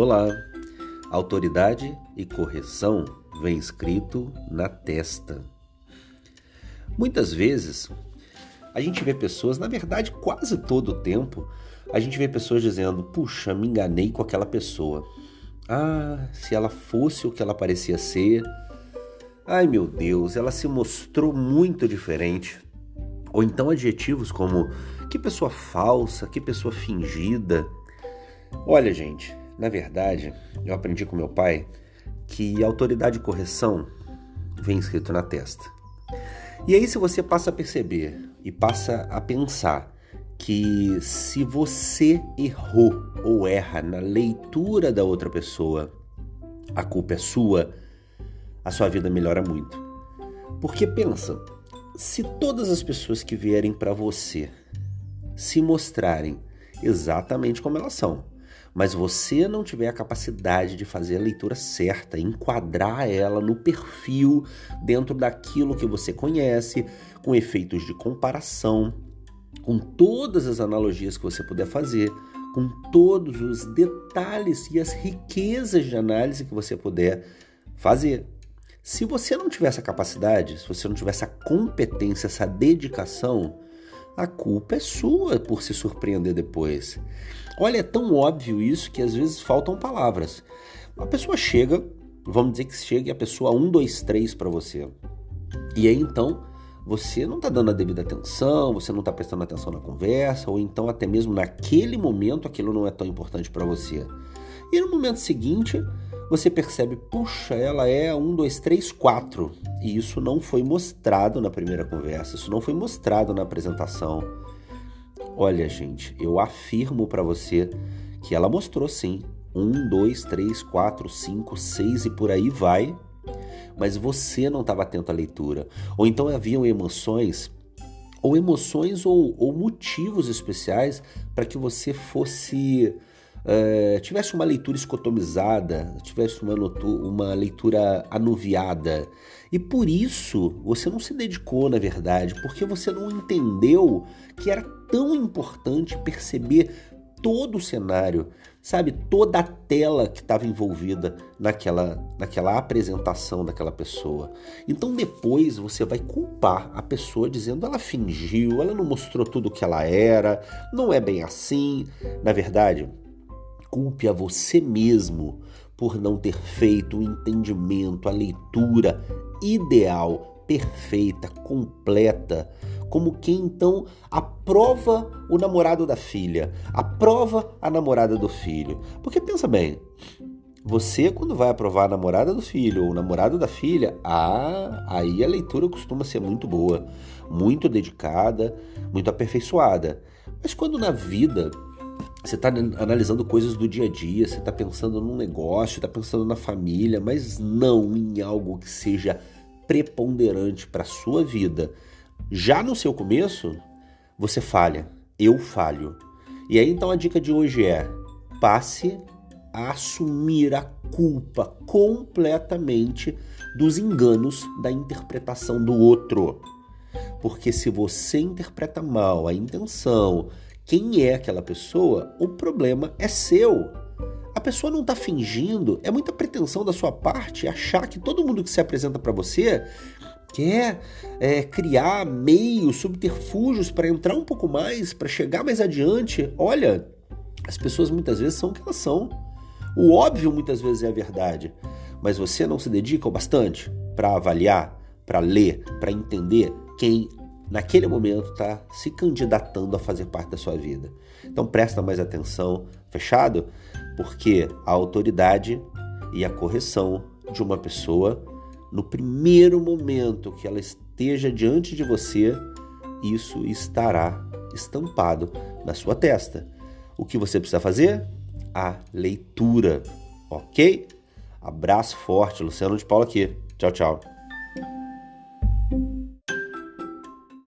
Olá! Autoridade e correção vem escrito na testa. Muitas vezes a gente vê pessoas, na verdade, quase todo o tempo, a gente vê pessoas dizendo: Puxa, me enganei com aquela pessoa. Ah, se ela fosse o que ela parecia ser. Ai meu Deus, ela se mostrou muito diferente. Ou então adjetivos como que pessoa falsa, que pessoa fingida. Olha, gente, na verdade, eu aprendi com meu pai que autoridade e correção vem escrito na testa. E aí, se você passa a perceber e passa a pensar que se você errou ou erra na leitura da outra pessoa, a culpa é sua, a sua vida melhora muito. Porque pensa, se todas as pessoas que vierem para você se mostrarem exatamente como elas são, mas você não tiver a capacidade de fazer a leitura certa, enquadrar ela no perfil dentro daquilo que você conhece, com efeitos de comparação, com todas as analogias que você puder fazer, com todos os detalhes e as riquezas de análise que você puder fazer. Se você não tiver essa capacidade, se você não tiver essa competência, essa dedicação, a culpa é sua por se surpreender depois. Olha, é tão óbvio isso que às vezes faltam palavras. A pessoa chega, vamos dizer que chega a pessoa 1, 2, 3 para você. E aí então você não está dando a devida atenção, você não está prestando atenção na conversa, ou então até mesmo naquele momento aquilo não é tão importante para você. E no momento seguinte, você percebe, puxa, ela é um, dois, três, quatro. E isso não foi mostrado na primeira conversa, isso não foi mostrado na apresentação. Olha, gente, eu afirmo para você que ela mostrou sim. Um, dois, três, quatro, cinco, seis e por aí vai. Mas você não estava atento à leitura. Ou então haviam emoções ou emoções ou, ou motivos especiais para que você fosse uh, tivesse uma leitura escotomizada, tivesse uma, uma leitura anuviada. E por isso você não se dedicou, na verdade, porque você não entendeu que era tão importante perceber todo o cenário, sabe? Toda a tela que estava envolvida naquela, naquela apresentação daquela pessoa. Então depois você vai culpar a pessoa dizendo ela fingiu, ela não mostrou tudo o que ela era, não é bem assim. Na verdade, culpe a você mesmo por não ter feito o entendimento, a leitura ideal, perfeita, completa, como quem então aprova o namorado da filha, aprova a namorada do filho. Porque pensa bem, você quando vai aprovar a namorada do filho ou o namorado da filha, ah, aí a leitura costuma ser muito boa, muito dedicada, muito aperfeiçoada. Mas quando na vida você está analisando coisas do dia a dia, você está pensando num negócio, está pensando na família, mas não em algo que seja preponderante para a sua vida. Já no seu começo, você falha, eu falho. E aí então a dica de hoje é: passe a assumir a culpa completamente dos enganos da interpretação do outro. Porque se você interpreta mal a intenção, quem é aquela pessoa, o problema é seu. A pessoa não está fingindo, é muita pretensão da sua parte achar que todo mundo que se apresenta para você quer é, criar meios, subterfúgios para entrar um pouco mais, para chegar mais adiante. Olha, as pessoas muitas vezes são o que elas são. O óbvio muitas vezes é a verdade, mas você não se dedica o bastante para avaliar, para ler, para entender quem naquele momento está se candidatando a fazer parte da sua vida. Então presta mais atenção, fechado? Porque a autoridade e a correção de uma pessoa no primeiro momento que ela esteja diante de você, isso estará estampado na sua testa. O que você precisa fazer? A leitura, ok? Abraço forte, Luciano de Paula aqui. Tchau, tchau.